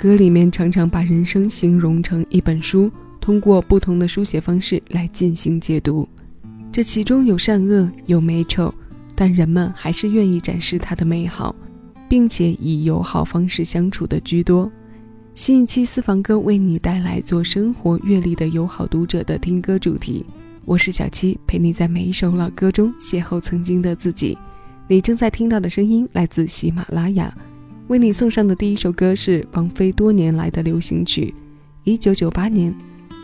歌里面常常把人生形容成一本书，通过不同的书写方式来进行解读。这其中有善恶，有美丑，但人们还是愿意展示它的美好，并且以友好方式相处的居多。新一期私房歌为你带来做生活阅历的友好读者的听歌主题。我是小七，陪你在每一首老歌中邂逅曾经的自己。你正在听到的声音来自喜马拉雅。为你送上的第一首歌是王菲多年来的流行曲，一九九八年，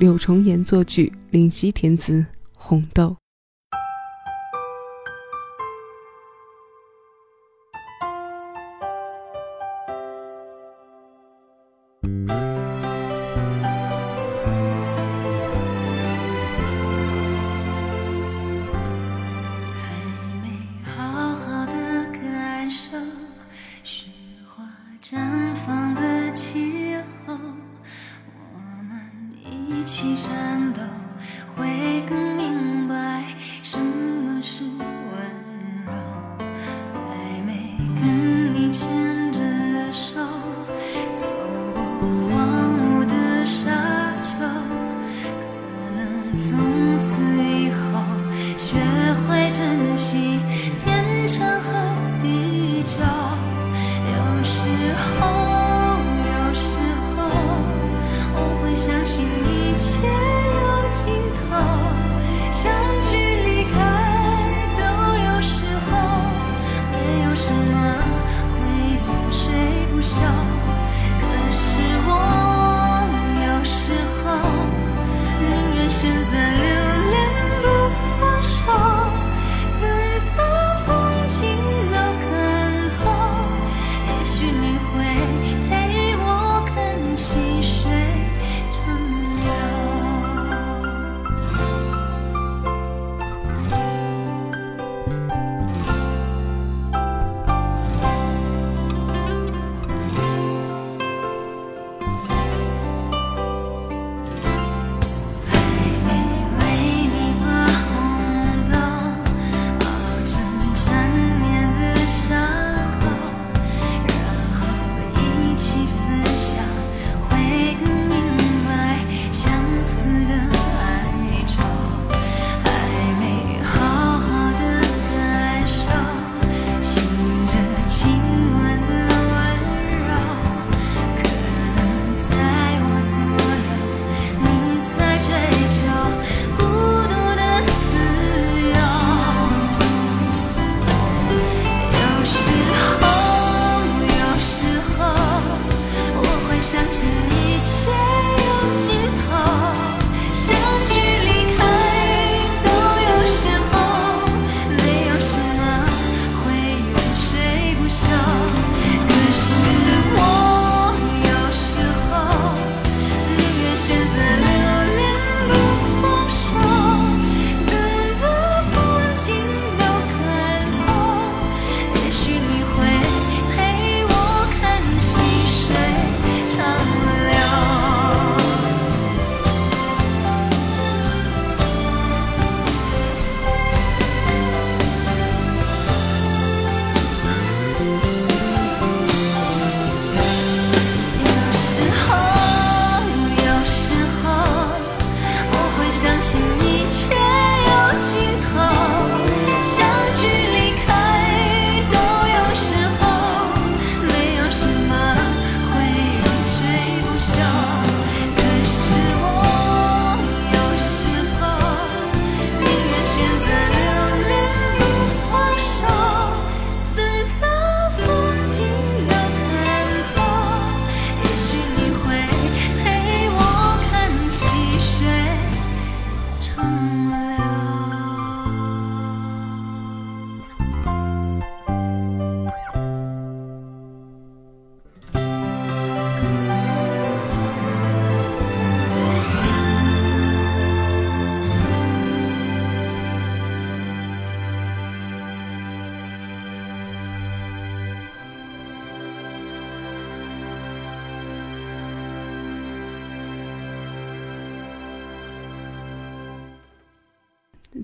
柳重言作曲，林夕填词，《红豆》。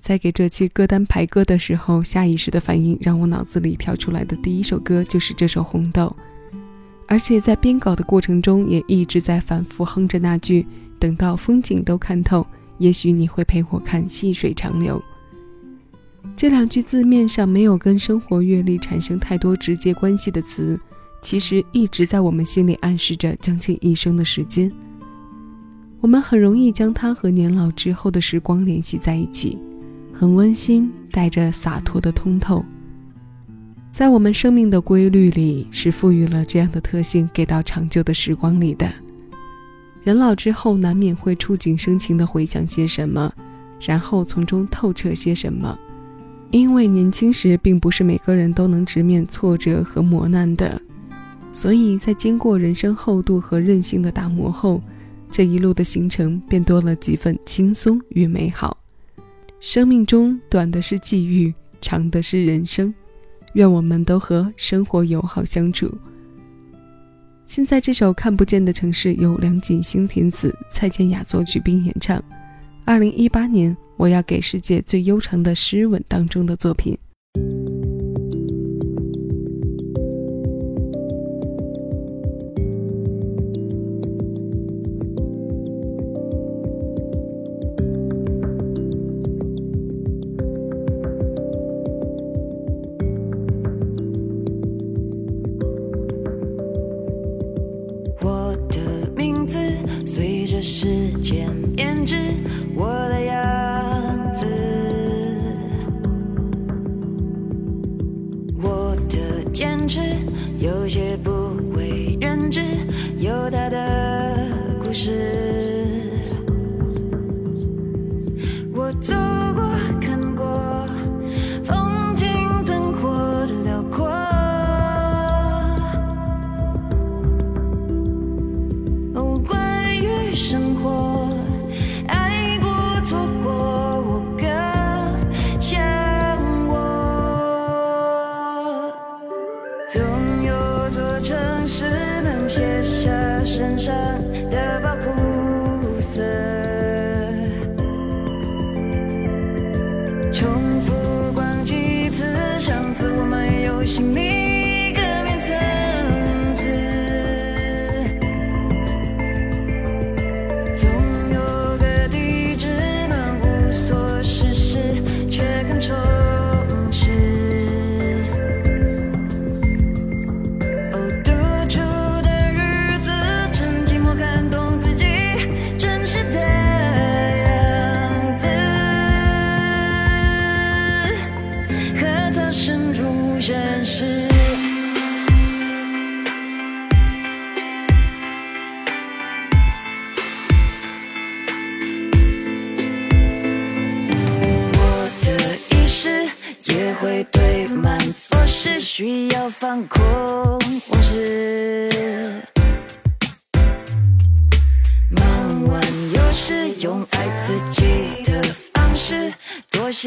在给这期歌单排歌的时候，下意识的反应让我脑子里跳出来的第一首歌就是这首《红豆》。而且在编稿的过程中，也一直在反复哼着那句：“等到风景都看透，也许你会陪我看细水长流。”这两句字面上没有跟生活阅历产生太多直接关系的词，其实一直在我们心里暗示着将近一生的时间。我们很容易将它和年老之后的时光联系在一起，很温馨，带着洒脱的通透。在我们生命的规律里，是赋予了这样的特性给到长久的时光里的。人老之后，难免会触景生情地回想些什么，然后从中透彻些什么。因为年轻时并不是每个人都能直面挫折和磨难的，所以在经过人生厚度和韧性的打磨后，这一路的行程便多了几分轻松与美好。生命中短的是际遇，长的是人生。愿我们都和生活友好相处。现在这首《看不见的城市》由梁锦星填词，蔡健雅作曲并演唱。二零一八年，我要给世界最悠长的诗吻当中的作品。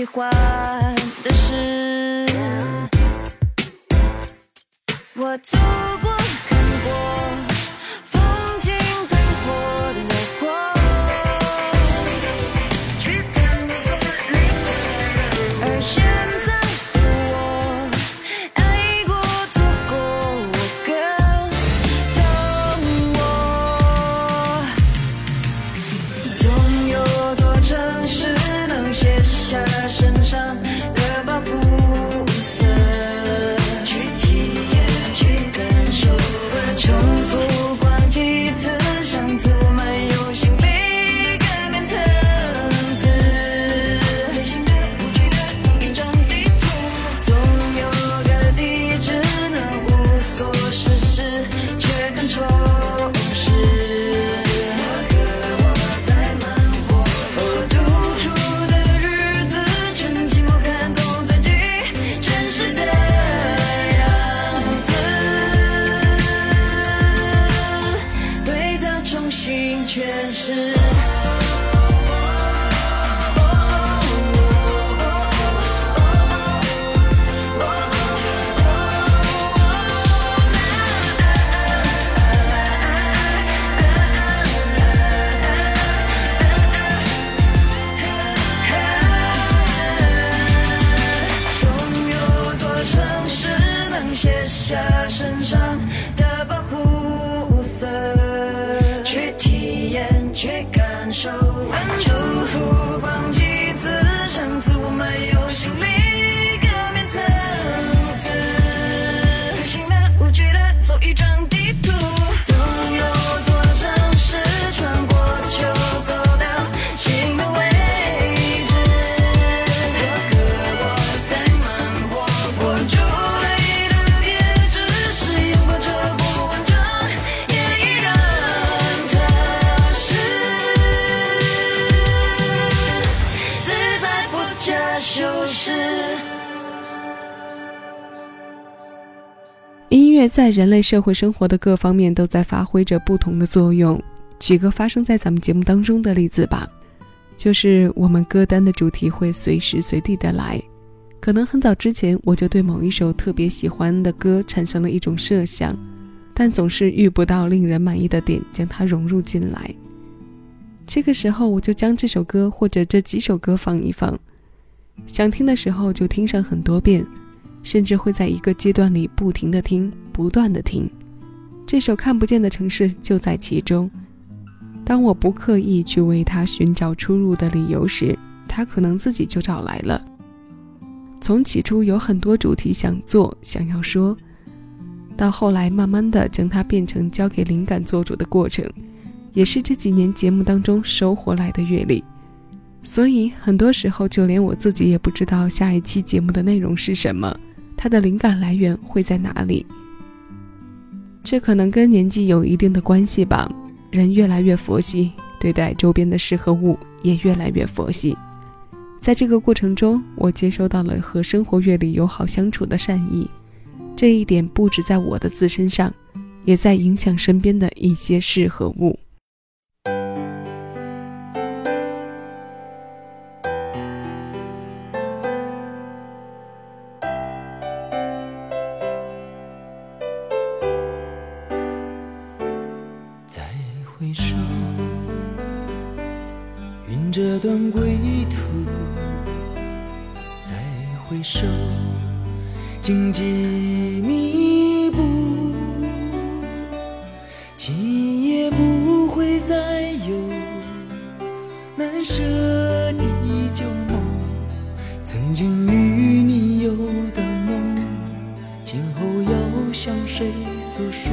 欢的事。我走过，看过。在人类社会生活的各方面都在发挥着不同的作用。举个发生在咱们节目当中的例子吧，就是我们歌单的主题会随时随地的来。可能很早之前我就对某一首特别喜欢的歌产生了一种设想，但总是遇不到令人满意的点将它融入进来。这个时候我就将这首歌或者这几首歌放一放，想听的时候就听上很多遍。甚至会在一个阶段里不停地听，不断地听。这首看不见的城市就在其中。当我不刻意去为它寻找出入的理由时，它可能自己就找来了。从起初有很多主题想做、想要说，到后来慢慢的将它变成交给灵感做主的过程，也是这几年节目当中收获来的阅历。所以很多时候，就连我自己也不知道下一期节目的内容是什么。他的灵感来源会在哪里？这可能跟年纪有一定的关系吧。人越来越佛系，对待周边的事和物也越来越佛系。在这个过程中，我接收到了和生活阅历友好相处的善意。这一点不止在我的自身上，也在影响身边的一些事和物。的旧梦。曾经与你有的梦，今后要向谁诉说？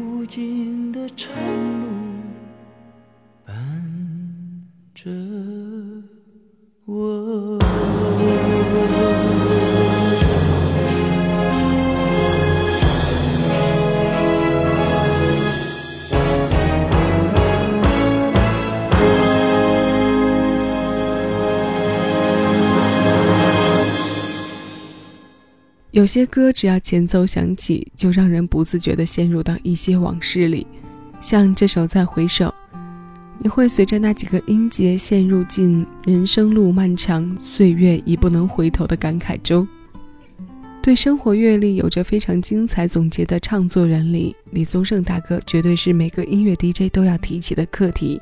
尽的长路伴着我。有些歌只要前奏响起，就让人不自觉地陷入到一些往事里，像这首《再回首》，你会随着那几个音节陷入进人生路漫长，岁月已不能回头的感慨中。对生活阅历有着非常精彩总结的唱作人里，李宗盛大哥绝对是每个音乐 DJ 都要提起的课题。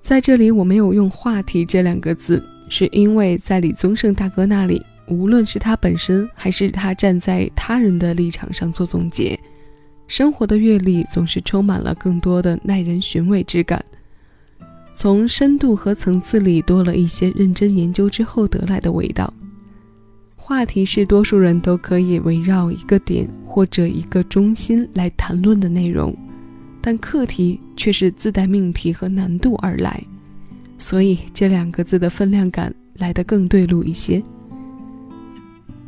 在这里我没有用“话题”这两个字，是因为在李宗盛大哥那里。无论是他本身，还是他站在他人的立场上做总结，生活的阅历总是充满了更多的耐人寻味之感。从深度和层次里多了一些认真研究之后得来的味道。话题是多数人都可以围绕一个点或者一个中心来谈论的内容，但课题却是自带命题和难度而来，所以这两个字的分量感来得更对路一些。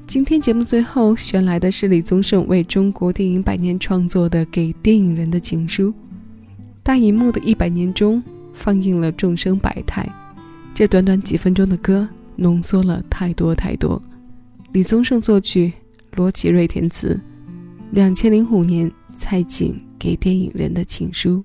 今天节目最后选来的是李宗盛为中国电影百年创作的《给电影人的情书》。大银幕的一百年中，放映了众生百态，这短短几分钟的歌，浓缩了太多太多。李宗盛作曲，罗启瑞填词。两千零五年，蔡锦给电影人的情书。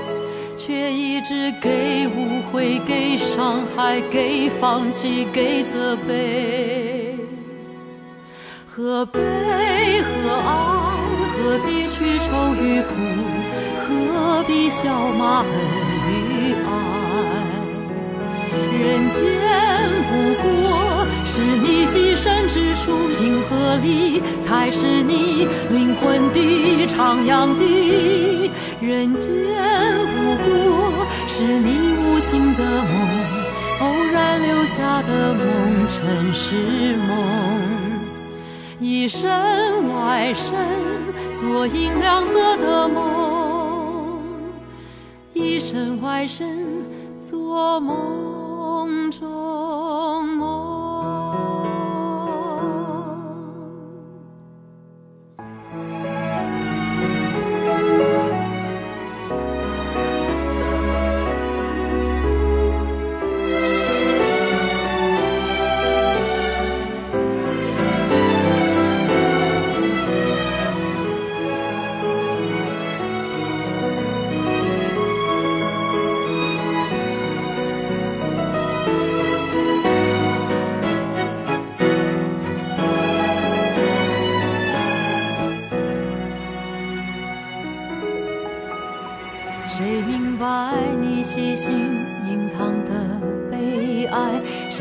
却一直给误会，给伤害，给放弃，给责备。何悲何爱？何必去愁与苦？何必笑骂恨与爱？人间不过是你寄身之处，银河里才是你灵魂的徜徉地。人间。不过是你无心的梦，偶然留下的梦，尘世梦。一身外身，做银亮色的梦；一身外身，做梦中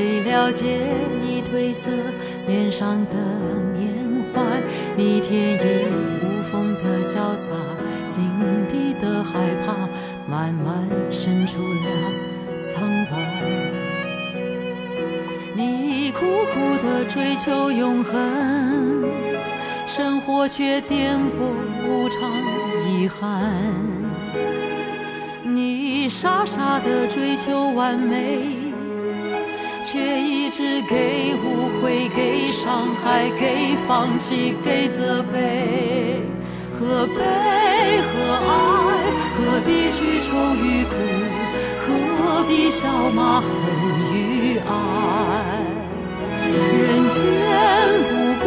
谁了解你褪色脸上的缅怀？你天衣无缝的潇洒，心底的害怕慢慢渗出了苍白。你苦苦的追求永恒，生活却颠簸无常遗憾。你傻傻的追求完美，却一直给误会、给伤害、给放弃、给责备。何悲何爱？何必去愁与苦？何必笑骂恨与爱？人间不过